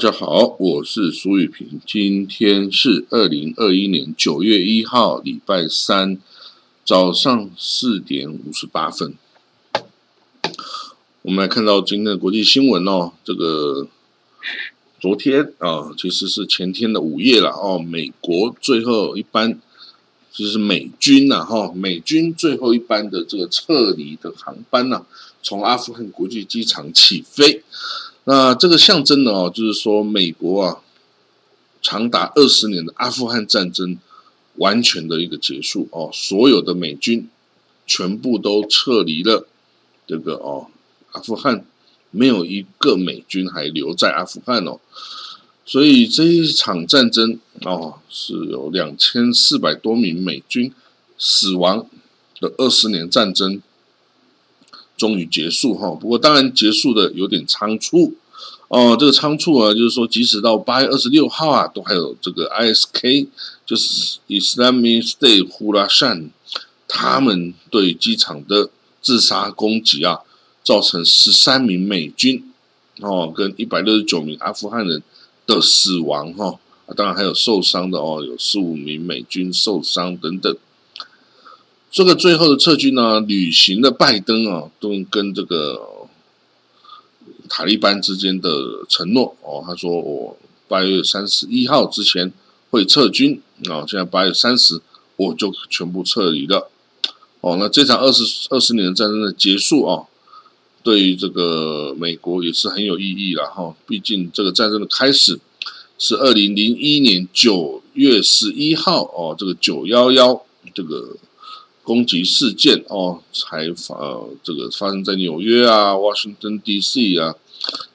大家好，我是苏玉平。今天是二零二一年九月一号，礼拜三早上四点五十八分。我们来看到今天的国际新闻哦。这个昨天啊，其实是前天的午夜了哦。美国最后一班就是美军呐，哈，美军最后一班的这个撤离的航班呢，从阿富汗国际机场起飞。那这个象征的哦，就是说美国啊，长达二十年的阿富汗战争完全的一个结束哦，所有的美军全部都撤离了这个哦阿富汗，没有一个美军还留在阿富汗哦，所以这一场战争哦是有两千四百多名美军死亡的二十年战争。终于结束哈，不过当然结束的有点仓促哦。这个仓促啊，就是说，即使到八月二十六号啊，都还有这个 ISK，就是 Islamic State 呼拉善，他们对机场的自杀攻击啊，造成十三名美军哦，跟一百六十九名阿富汗人的死亡哈。当然还有受伤的哦，有十五名美军受伤等等。这个最后的撤军呢，履行了拜登啊，都跟这个塔利班之间的承诺哦。他说我八月三十一号之前会撤军啊，现在八月三十我就全部撤离了。哦，那这场二十二十年的战争的结束啊，对于这个美国也是很有意义了哈。毕竟这个战争的开始是二零零一年九月十一号哦，这个九幺幺这个。攻击事件哦，才发呃，这个发生在纽约啊、Washington D.C. 啊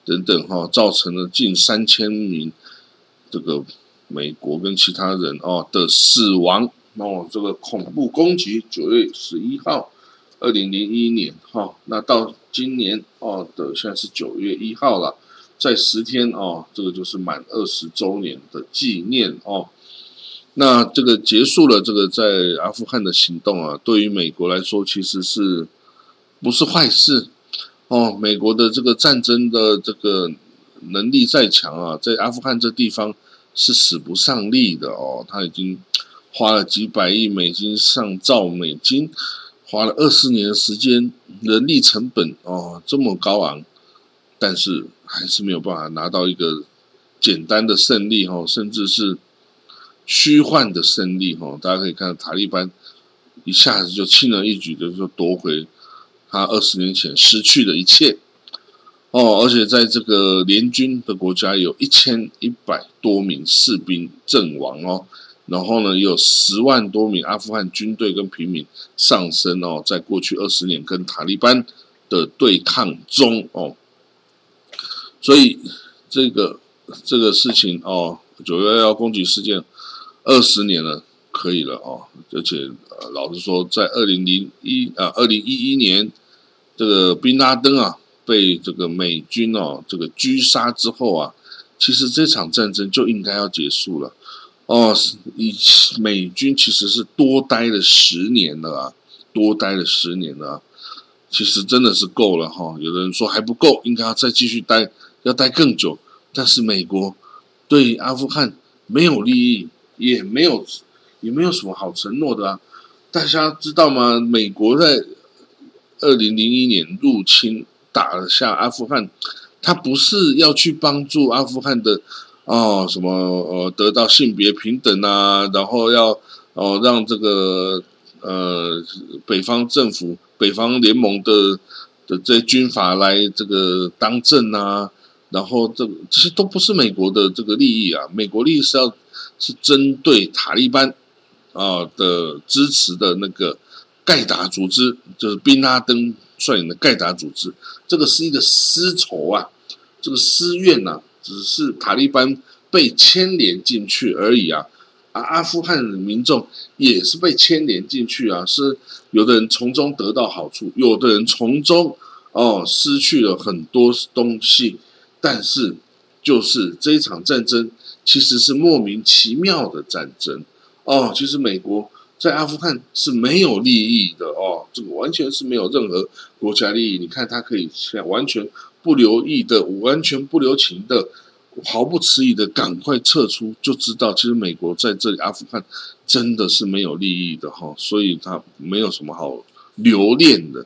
等等哈，造成了近三千名这个美国跟其他人哦的死亡那哦。这个恐怖攻击，九月十一号，二零零一年哈，那到今年哦的现在是九月一号了，在十天哦，这个就是满二十周年的纪念哦。那这个结束了这个在阿富汗的行动啊，对于美国来说其实是不是坏事哦？美国的这个战争的这个能力再强啊，在阿富汗这地方是使不上力的哦。他已经花了几百亿美金、上兆美金，花了二十年的时间，人力成本哦这么高昂，但是还是没有办法拿到一个简单的胜利哦，甚至是。虚幻的胜利，哈，大家可以看到塔利班一下子就轻而易举的就夺回他二十年前失去的一切，哦，而且在这个联军的国家有一千一百多名士兵阵亡哦，然后呢，有十万多名阿富汗军队跟平民丧生哦，在过去二十年跟塔利班的对抗中哦，所以这个这个事情哦，九幺幺攻击事件。二十年了，可以了哦。而且，呃，老实说，在二零零一啊，二零一一年，这个宾拉登啊被这个美军哦这个狙杀之后啊，其实这场战争就应该要结束了。哦，以美军其实是多待了十年了啊，多待了十年了。其实真的是够了哈。有的人说还不够，应该要再继续待，要待更久。但是美国对阿富汗没有利益。也没有，也没有什么好承诺的啊！大家知道吗？美国在二零零一年入侵打了下阿富汗，他不是要去帮助阿富汗的哦，什么呃得到性别平等啊，然后要哦让这个呃北方政府、北方联盟的的这军阀来这个当政啊，然后这这些都不是美国的这个利益啊！美国利益是要。是针对塔利班啊的支持的那个盖达组织，就是宾拉登率领的盖达组织，这个是一个私仇啊，这个私怨呐，只是塔利班被牵连进去而已啊，啊，阿富汗的民众也是被牵连进去啊，是有的人从中得到好处，有的人从中哦失去了很多东西，但是就是这一场战争。其实是莫名其妙的战争哦。其实美国在阿富汗是没有利益的哦，这个完全是没有任何国家利益。你看，他可以完全不留意的、完全不留情的毫不迟疑的赶快撤出，就知道其实美国在这里阿富汗真的是没有利益的哈，所以他没有什么好留恋的。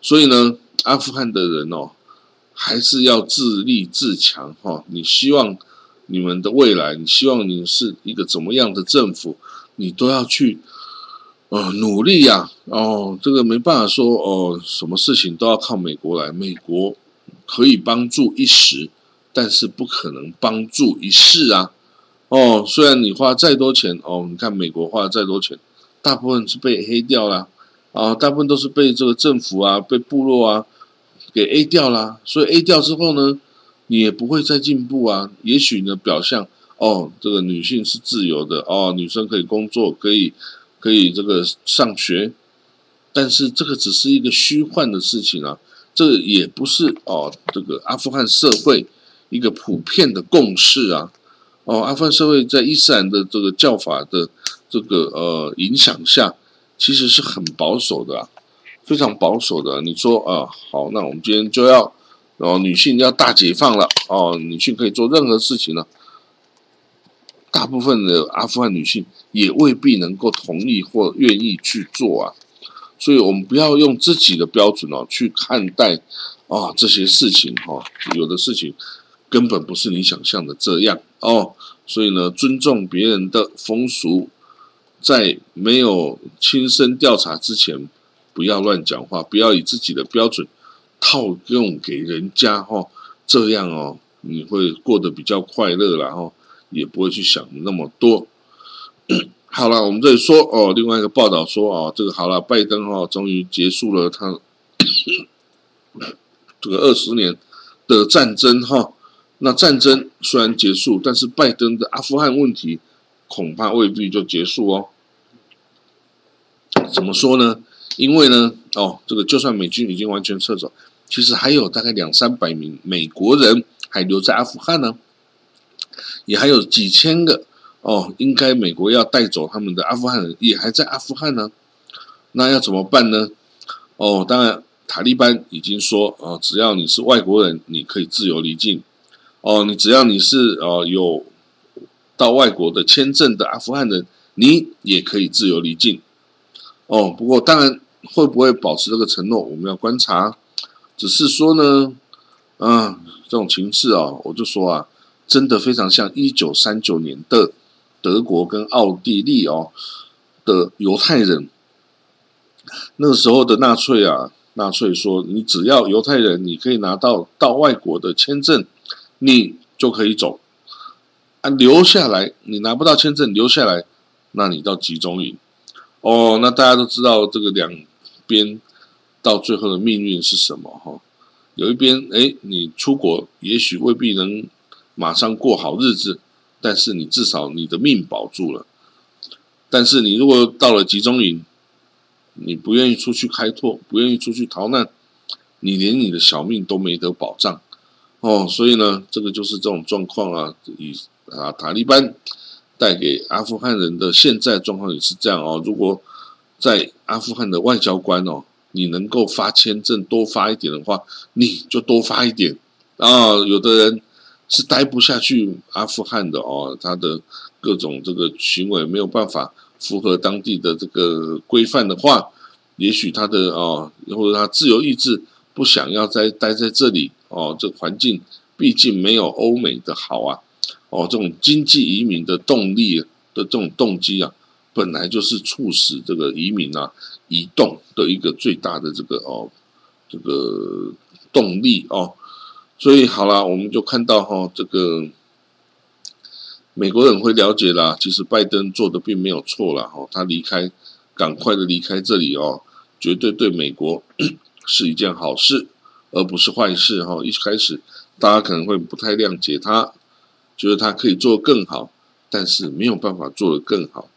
所以呢，阿富汗的人哦，还是要自立自强哈。你希望你们的未来，你希望你是一个怎么样的政府，你都要去呃努力呀。哦，这个没办法说哦，什么事情都要靠美国来，美国可以帮助一时。但是不可能帮助一世啊！哦，虽然你花再多钱哦，你看美国花再多钱，大部分是被黑掉了啊，大部分都是被这个政府啊、被部落啊给 A 掉了。所以 A 掉之后呢，你也不会再进步啊。也许呢，表象哦，这个女性是自由的哦，女生可以工作，可以可以这个上学，但是这个只是一个虚幻的事情啊，这也不是哦，这个阿富汗社会。一个普遍的共识啊，哦，阿富汗社会在伊斯兰的这个教法的这个呃影响下，其实是很保守的，非常保守的。你说啊，好，那我们今天就要，哦，女性要大解放了，哦，女性可以做任何事情了。大部分的阿富汗女性也未必能够同意或愿意去做啊，所以我们不要用自己的标准哦去看待啊这些事情哈，有的事情。根本不是你想象的这样哦，所以呢，尊重别人的风俗，在没有亲身调查之前，不要乱讲话，不要以自己的标准套用给人家哈，这样哦，你会过得比较快乐然后也不会去想那么多。好了，我们这里说哦，另外一个报道说哦，这个好了，拜登哈终于结束了他 这个二十年的战争哈。那战争虽然结束，但是拜登的阿富汗问题恐怕未必就结束哦。怎么说呢？因为呢，哦，这个就算美军已经完全撤走，其实还有大概两三百名美国人还留在阿富汗呢，也还有几千个哦，应该美国要带走他们的阿富汗人也还在阿富汗呢。那要怎么办呢？哦，当然，塔利班已经说，哦，只要你是外国人，你可以自由离境。哦，你只要你是呃有到外国的签证的阿富汗人，你也可以自由离境。哦，不过当然会不会保持这个承诺，我们要观察。只是说呢，啊，这种情势啊，我就说啊，真的非常像一九三九年的德国跟奥地利哦的犹太人。那个时候的纳粹啊，纳粹说，你只要犹太人，你可以拿到到外国的签证。你就可以走，啊，留下来，你拿不到签证，留下来，那你到集中营，哦，那大家都知道这个两边到最后的命运是什么哈？有一边，哎，你出国也许未必能马上过好日子，但是你至少你的命保住了。但是你如果到了集中营，你不愿意出去开拓，不愿意出去逃难，你连你的小命都没得保障。哦，所以呢，这个就是这种状况啊。以啊，塔利班带给阿富汗人的现在状况也是这样哦。如果在阿富汗的外交官哦，你能够发签证多发一点的话，你就多发一点啊。有的人是待不下去阿富汗的哦，他的各种这个行为没有办法符合当地的这个规范的话，也许他的哦，或者他自由意志不想要再待在这里。哦，这环境毕竟没有欧美的好啊！哦，这种经济移民的动力的这种动机啊，本来就是促使这个移民啊移动的一个最大的这个哦这个动力哦。所以好了，我们就看到哈，这个美国人会了解啦，其实拜登做的并没有错了哈，他离开，赶快的离开这里哦，绝对对美国 是一件好事。而不是坏事哈！一开始大家可能会不太谅解他，觉得他可以做更好，但是没有办法做得更好。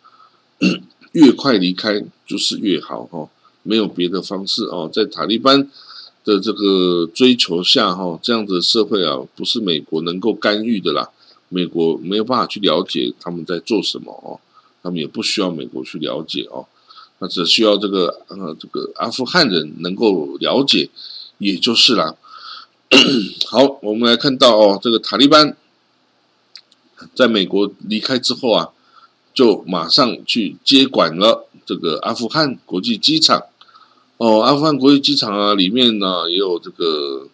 越快离开就是越好哈，没有别的方式哦。在塔利班的这个追求下哈，这样的社会啊，不是美国能够干预的啦。美国没有办法去了解他们在做什么哦，他们也不需要美国去了解哦，那只需要这个呃这个阿富汗人能够了解。也就是啦，好，我们来看到哦，这个塔利班在美国离开之后啊，就马上去接管了这个阿富汗国际机场。哦，阿富汗国际机场啊，里面呢也有这个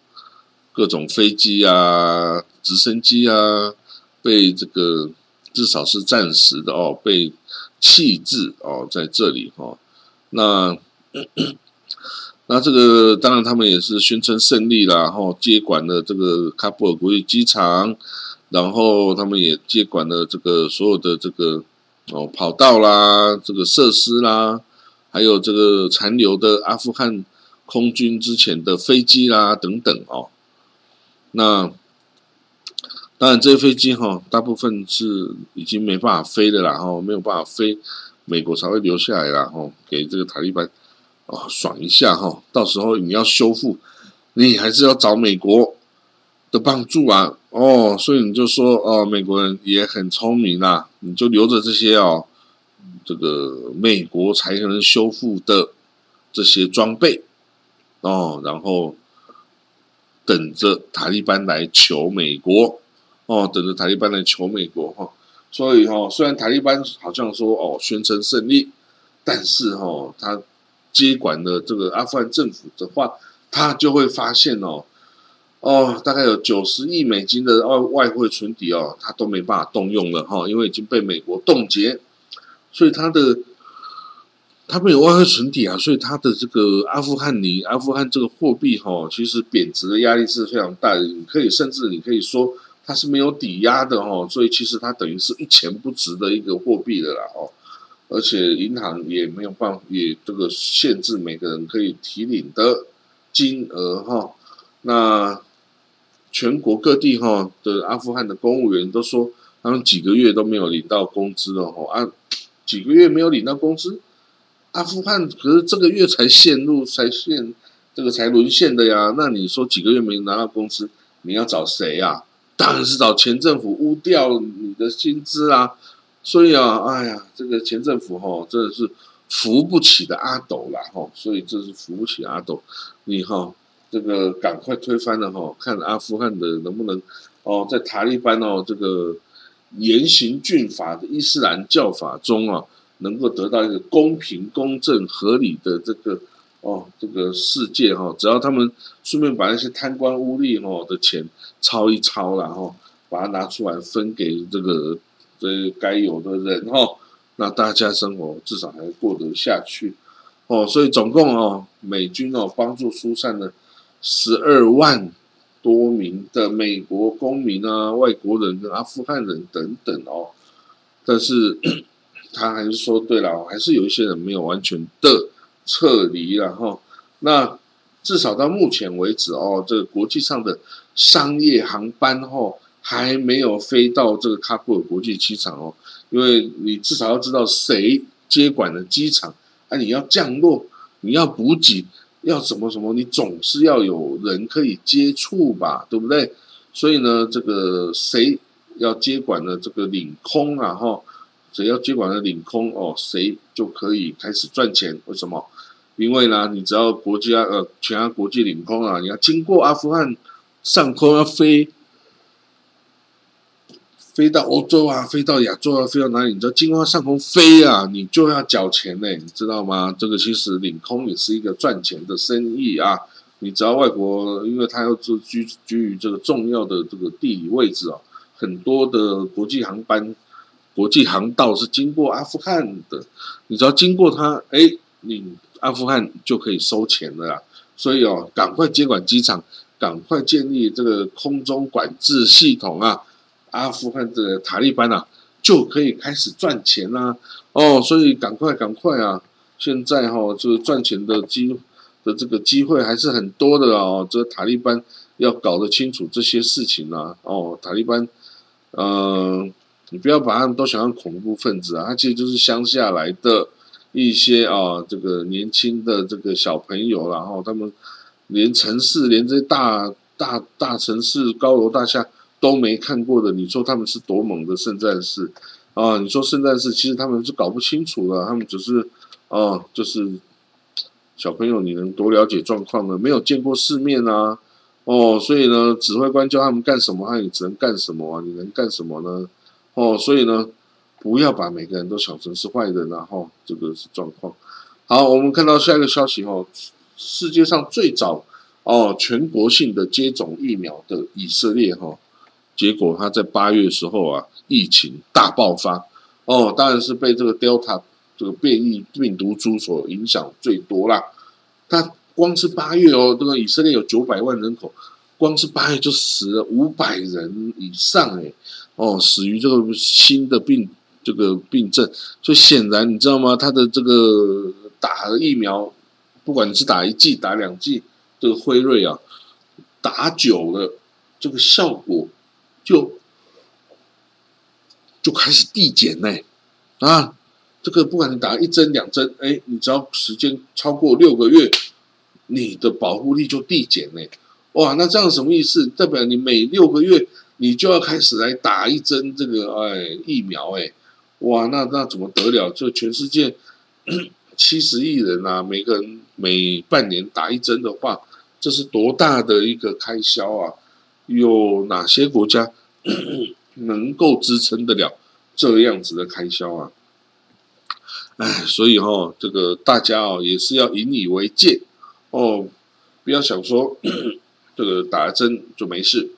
各种飞机啊、直升机啊，被这个至少是暂时的哦，被弃置哦在这里哈。那那这个当然他们也是宣称胜利啦，然后接管了这个喀布尔国际机场，然后他们也接管了这个所有的这个哦跑道啦、这个设施啦。还有这个残留的阿富汗空军之前的飞机啦等等哦，那当然这些飞机哈，大部分是已经没办法飞的啦哈，没有办法飞，美国才会留下来啦哈，给这个塔利班哦爽一下哈，到时候你要修复，你还是要找美国的帮助啊哦，所以你就说哦，美国人也很聪明啦，你就留着这些哦。这个美国才能修复的这些装备哦，然后等着塔利班来求美国哦，等着塔利班来求美国哈。所以哈，虽然塔利班好像说哦宣称胜利，但是哈，他接管了这个阿富汗政府的话，他就会发现哦哦，大概有九十亿美金的外外汇存底哦，他都没办法动用了哈，因为已经被美国冻结。所以他的他没有外汇存底啊，所以他的这个阿富汗尼阿富汗这个货币哈，其实贬值的压力是非常大的。你可以甚至你可以说它是没有抵押的哈，所以其实它等于是一钱不值的一个货币的啦哦。而且银行也没有办法也这个限制每个人可以提领的金额哈。那全国各地哈的阿富汗的公务员都说，他们几个月都没有领到工资了哈啊。几个月没有领到工资，阿富汗可是这个月才陷入才陷这个才沦陷的呀。那你说几个月没拿到工资，你要找谁呀？当然是找前政府污掉你的薪资啊。所以啊，哎呀，这个前政府哈真的是扶不起的阿斗啦哈。所以这是扶不起阿斗，你哈这个赶快推翻了哈，看阿富汗的能不能哦，在塔利班哦这个。严刑峻法的伊斯兰教法中啊，能够得到一个公平、公正、合理的这个哦，这个世界哈，只要他们顺便把那些贪官污吏哦的钱抄一抄然后把它拿出来分给这个这该有的人哈，那大家生活至少还过得下去哦。所以总共哦，美军哦帮助疏散了十二万。多名的美国公民啊，外国人跟阿富汗人等等哦，但是 他还是说，对了，还是有一些人没有完全的撤离了哈。那至少到目前为止哦，这个国际上的商业航班哦，还没有飞到这个喀布尔国际机场哦，因为你至少要知道谁接管了机场，啊，你要降落，你要补给。要什么什么，你总是要有人可以接触吧，对不对？所以呢，这个谁要接管了这个领空啊？哈，谁要接管了领空哦，谁就可以开始赚钱。为什么？因为呢，你只要国家呃，全安国际领空啊，你要经过阿富汗上空要飞。飞到欧洲啊，飞到亚洲啊，飞到哪里？你知道经过上空飞啊，你就要缴钱呢，你知道吗？这个其实领空也是一个赚钱的生意啊。你只要外国，因为它要居居居于这个重要的这个地理位置啊，很多的国际航班、国际航道是经过阿富汗的。你只要经过它，哎，你阿富汗就可以收钱了啦。所以哦，赶快接管机场，赶快建立这个空中管制系统啊！阿富汗的塔利班啊，就可以开始赚钱啦！哦，所以赶快赶快啊！现在哈，这个赚钱的机的这个机会还是很多的哦。这塔利班要搞得清楚这些事情啊！哦，塔利班，嗯，你不要把他们都想象恐怖分子啊，他其实就是乡下来的一些啊，这个年轻的这个小朋友，然后他们连城市，连这大大大城市高楼大厦。都没看过的，你说他们是多猛的圣战士啊？你说圣战士，其实他们是搞不清楚的，他们只是啊，就是小朋友，你能多了解状况呢？没有见过世面啊，哦，所以呢，指挥官教他们干什么，他也只能干什么啊？你能干什么呢？哦，所以呢，不要把每个人都想成是坏人然后这个是状况。好，我们看到下一个消息哦，世界上最早哦全国性的接种疫苗的以色列哈，结果他在八月时候啊，疫情大爆发哦，当然是被这个 Delta 这个变异病毒株所影响最多啦。他光是八月哦，这个以色列有九百万人口，光是八月就死了五百人以上哎，哦，死于这个新的病这个病症，所以显然你知道吗？他的这个打了疫苗，不管你是打一剂打两剂，这个辉瑞啊，打久了，这个效果就就开始递减呢，啊。这个不管你打一针两针，哎，你只要时间超过六个月，你的保护力就递减呢。哇，那这样什么意思？代表你每六个月你就要开始来打一针这个哎疫苗哎，哇，那那怎么得了？就全世界 七十亿人啊，每个人每半年打一针的话，这是多大的一个开销啊？有哪些国家 能够支撑得了这样子的开销啊？哎，所以哈，这个大家哦也是要引以为戒哦，不要想说 这个打了针就没事，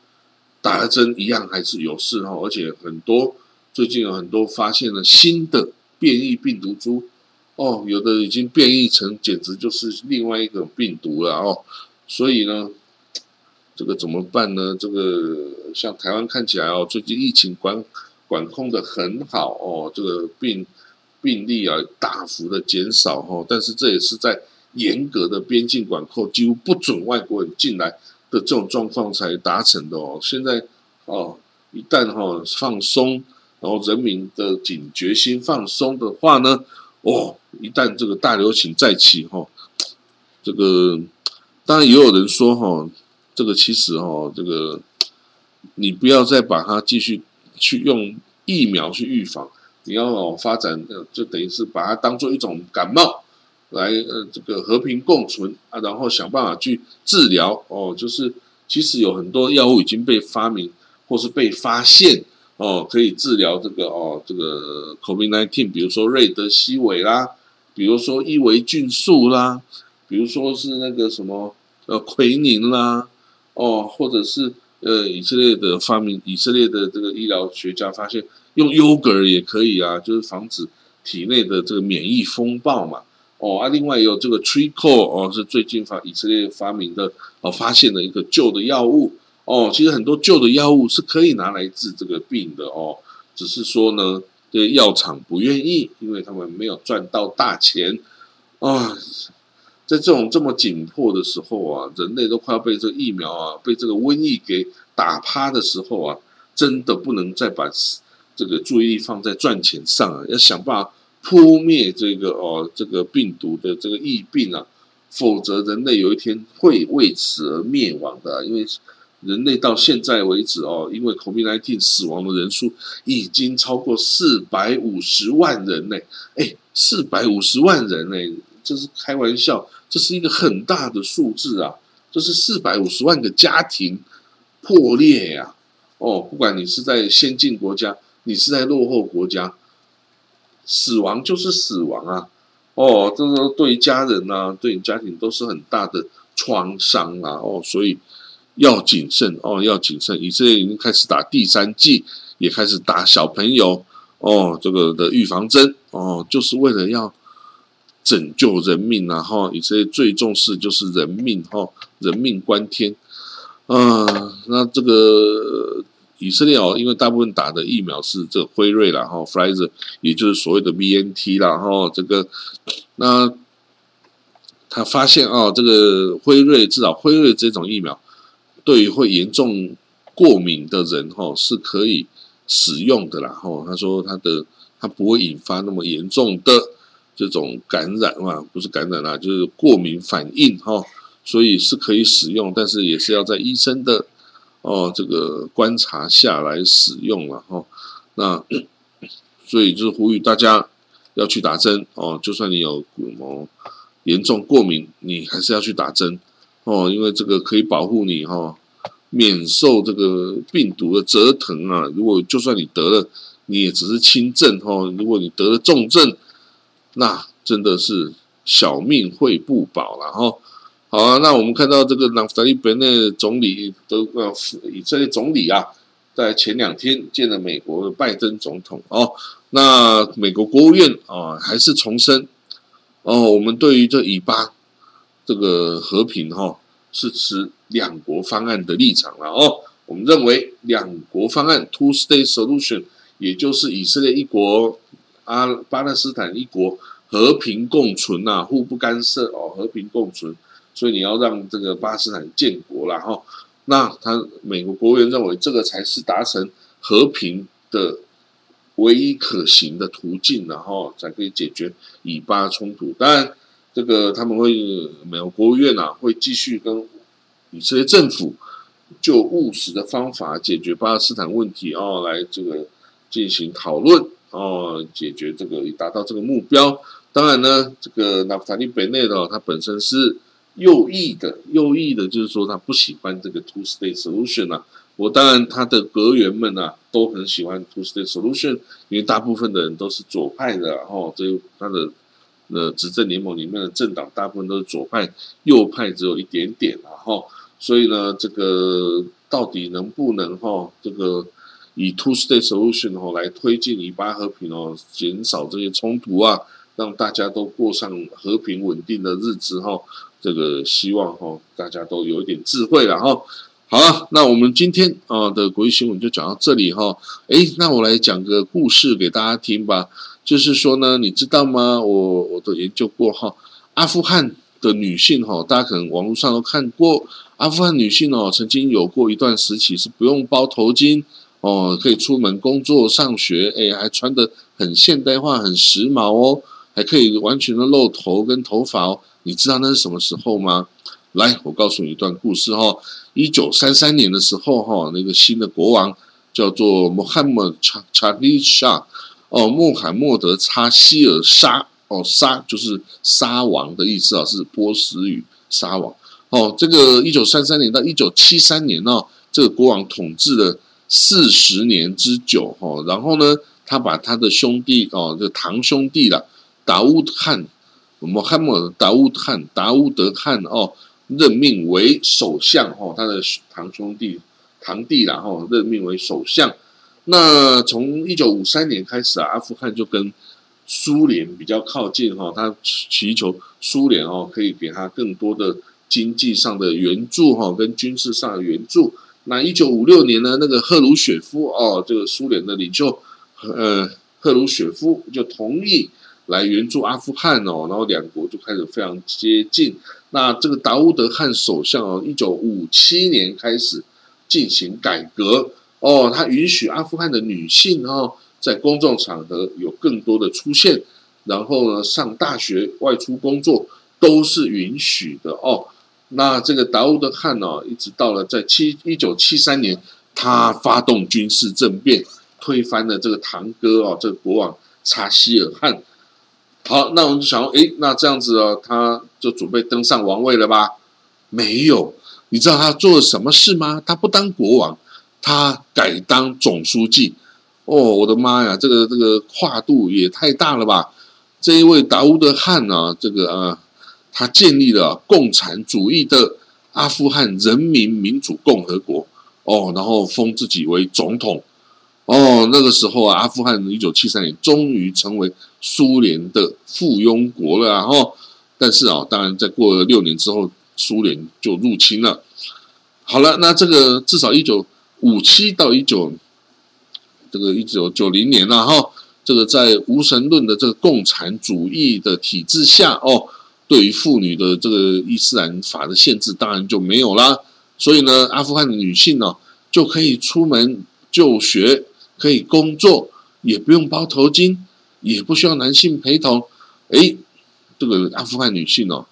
打了针一样还是有事哈。而且很多最近有很多发现了新的变异病毒株哦，有的已经变异成简直就是另外一个病毒了哦。所以呢，这个怎么办呢？这个像台湾看起来哦，最近疫情管管控的很好哦，这个病。病例啊大幅的减少哈，但是这也是在严格的边境管控，几乎不准外国人进来的这种状况才达成的哦。现在哦，一旦哈放松，然后人民的警觉心放松的话呢，哦，一旦这个大流行再起哈，这个当然也有人说哈，这个其实哦，这个你不要再把它继续去用疫苗去预防。你要发展，就等于是把它当做一种感冒来，呃，这个和平共存啊，然后想办法去治疗哦。就是其实有很多药物已经被发明或是被发现哦，可以治疗这个哦，这个 COVID-19，比如说瑞德西韦啦，比如说伊维菌素啦，比如说是那个什么呃奎宁啦，哦，或者是呃以色列的发明，以色列的这个医疗学家发现。用 yogurt 也可以啊，就是防止体内的这个免疫风暴嘛。哦啊，另外有这个 Treacle 哦，是最近发以色列发明的哦，发现的一个旧的药物哦。其实很多旧的药物是可以拿来治这个病的哦，只是说呢，这药厂不愿意，因为他们没有赚到大钱啊。在这种这么紧迫的时候啊，人类都快要被这个疫苗啊，被这个瘟疫给打趴的时候啊，真的不能再把。这个注意力放在赚钱上啊，要想办法扑灭这个哦，这个病毒的这个疫病啊，否则人类有一天会为此而灭亡的。因为人类到现在为止哦，因为 COVID-19 死亡的人数已经超过四百五十万人呢。哎，四百五十万人呢，这是开玩笑，这是一个很大的数字啊，这是四百五十万个家庭破裂呀。哦，不管你是在先进国家。你是在落后国家，死亡就是死亡啊！哦，这个对家人呐，对你家庭都是很大的创伤啊！哦，所以要谨慎哦，要谨慎。以色列已经开始打第三剂，也开始打小朋友哦，这个的预防针哦，就是为了要拯救人命啊！哈，以色列最重视就是人命哈，人命关天啊！那这个。以色列哦，因为大部分打的疫苗是这辉瑞啦，哈 f r i z e r 也就是所谓的 BNT 啦，哈，这个那他发现啊，这个辉瑞至少辉瑞这种疫苗，对于会严重过敏的人哈是可以使用的啦，哈，他说他的他不会引发那么严重的这种感染啊，不是感染啦，就是过敏反应哈，所以是可以使用，但是也是要在医生的。哦，这个观察下来使用了哈，那 所以就是呼吁大家要去打针哦，就算你有什么严重过敏，你还是要去打针哦，因为这个可以保护你哈，免受这个病毒的折腾啊。如果就算你得了，你也只是轻症哦。如果你得了重症，那真的是小命会不保了哈。好啊，那我们看到这个纳夫达利本内总理的呃以色列总理啊，在前两天见了美国的拜登总统哦。那美国国务院啊，还是重申哦，我们对于这以巴这个和平哈，是持两国方案的立场了哦。我们认为两国方案 （two-state solution） 也就是以色列一国，啊巴勒斯坦一国和平共存呐，互不干涉哦，和平共存。所以你要让这个巴勒斯坦建国了哈，那他美国国务院认为这个才是达成和平的唯一可行的途径，然后才可以解决以巴冲突。当然，这个他们会美国国务院啊会继续跟以色列政府就务实的方法解决巴勒斯坦问题哦，来这个进行讨论哦，解决这个以达到这个目标。当然呢，这个纳夫塔利北内的它本身是。右翼的，右翼的，就是说他不喜欢这个 two state solution 啊。我当然他的阁员们啊都很喜欢 two state solution，因为大部分的人都是左派的，然后这他的呃执政联盟里面的政党大部分都是左派，右派只有一点点，然后所以呢，这个到底能不能哈这个以 two state solution 哦来推进以巴和平哦，减少这些冲突啊，让大家都过上和平稳定的日子哈。这个希望哈，大家都有一点智慧了哈。好了，那我们今天啊的国际新闻就讲到这里哈。诶，那我来讲个故事给大家听吧。就是说呢，你知道吗？我我都研究过哈，阿富汗的女性哈，大家可能网络上都看过，阿富汗女性哦，曾经有过一段时期是不用包头巾哦，可以出门工作、上学，诶，还穿的很现代化、很时髦哦，还可以完全的露头跟头发哦。你知道那是什么时候吗？来，我告诉你一段故事哈。一九三三年的时候哈，那个新的国王叫做穆罕默查查利沙哦，穆罕默德查希尔沙哦，沙就是沙王的意思啊，是波斯语沙王哦。这个一九三三年到一九七三年呢，这个国王统治了四十年之久哈。然后呢，他把他的兄弟哦，这堂兄弟了达乌汗。穆罕默德达乌汗达乌德汗哦，任命为首相哦，他的堂兄弟堂弟然后任命为首相。那从一九五三年开始啊，阿富汗就跟苏联比较靠近哈，他祈求苏联哦可以给他更多的经济上的援助哈，跟军事上的援助。那一九五六年呢，那个赫鲁雪夫哦，这个苏联的领袖呃赫鲁雪夫就同意。来援助阿富汗哦，然后两国就开始非常接近。那这个达乌德汗首相哦，一九五七年开始进行改革哦，他允许阿富汗的女性哦，在公众场合有更多的出现，然后呢，上大学、外出工作都是允许的哦。那这个达乌德汗哦，一直到了在七一九七三年，他发动军事政变，推翻了这个堂哥哦，这个国王查希尔汗。好，那我们就想，诶，那这样子哦，他就准备登上王位了吧？没有，你知道他做了什么事吗？他不当国王，他改当总书记。哦，我的妈呀，这个这个跨度也太大了吧！这一位达乌德汗啊，这个啊，他建立了共产主义的阿富汗人民民主共和国。哦，然后封自己为总统。哦，那个时候啊，阿富汗一九七三年终于成为苏联的附庸国了，然后，但是啊，当然在过了六年之后，苏联就入侵了。好了，那这个至少一九五七到一九这个一九九零年了哈，这个在无神论的这个共产主义的体制下哦，对于妇女的这个伊斯兰法的限制当然就没有啦。所以呢，阿富汗的女性呢就可以出门就学。可以工作，也不用包头巾，也不需要男性陪同。哎，这个阿富汗女性哦，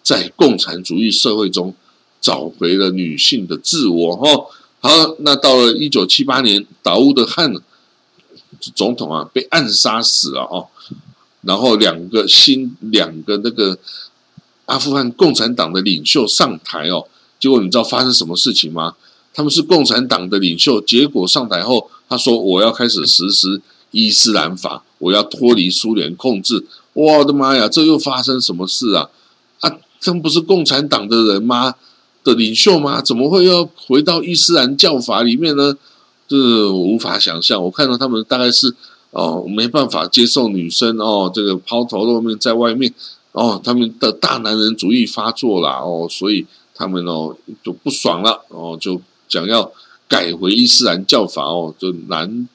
在共产主义社会中找回了女性的自我。哈，好，那到了一九七八年，达乌德汗总统啊被暗杀死了哦。然后两个新两个那个阿富汗共产党的领袖上台哦，结果你知道发生什么事情吗？他们是共产党的领袖，结果上台后，他说我要开始实施伊斯兰法，我要脱离苏联控制。我的妈呀，这又发生什么事啊？啊，他们不是共产党的人吗？的领袖吗？怎么会要回到伊斯兰教法里面呢？这无法想象。我看到他们大概是哦，没办法接受女生哦，这个抛头露面在外面哦，他们的大男人主义发作了哦，所以他们哦就不爽了哦，就讲要改回伊斯兰教法哦，就男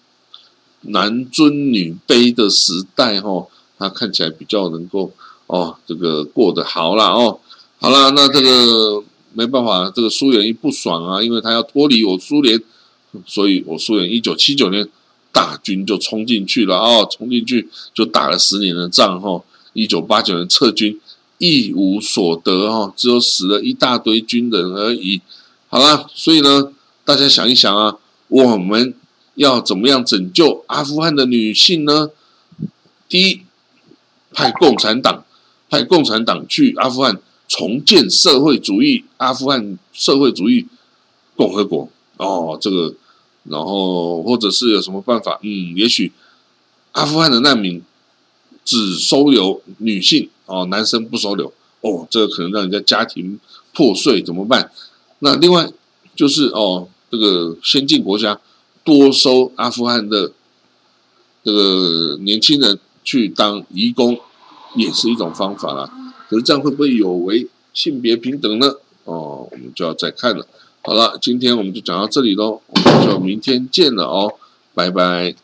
男尊女卑的时代哦，他看起来比较能够哦，这个过得好了哦，好了，那这个没办法，这个苏联一不爽啊，因为他要脱离我苏联，所以我苏联一九七九年大军就冲进去了哦，冲进去就打了十年的仗哈，一九八九年撤军一无所得哈，只有死了一大堆军人而已。好了，所以呢，大家想一想啊，我们要怎么样拯救阿富汗的女性呢？第一。派共产党，派共产党去阿富汗重建社会主义阿富汗社会主义共和国哦，这个，然后或者是有什么办法？嗯，也许阿富汗的难民只收留女性哦，男生不收留哦，这个可能让人家家庭破碎怎么办？那另外就是哦，这个先进国家多收阿富汗的这个年轻人去当义工。也是一种方法啦，可是这样会不会有违性别平等呢？哦，我们就要再看了。好了，今天我们就讲到这里喽，我们就明天见了哦，拜拜。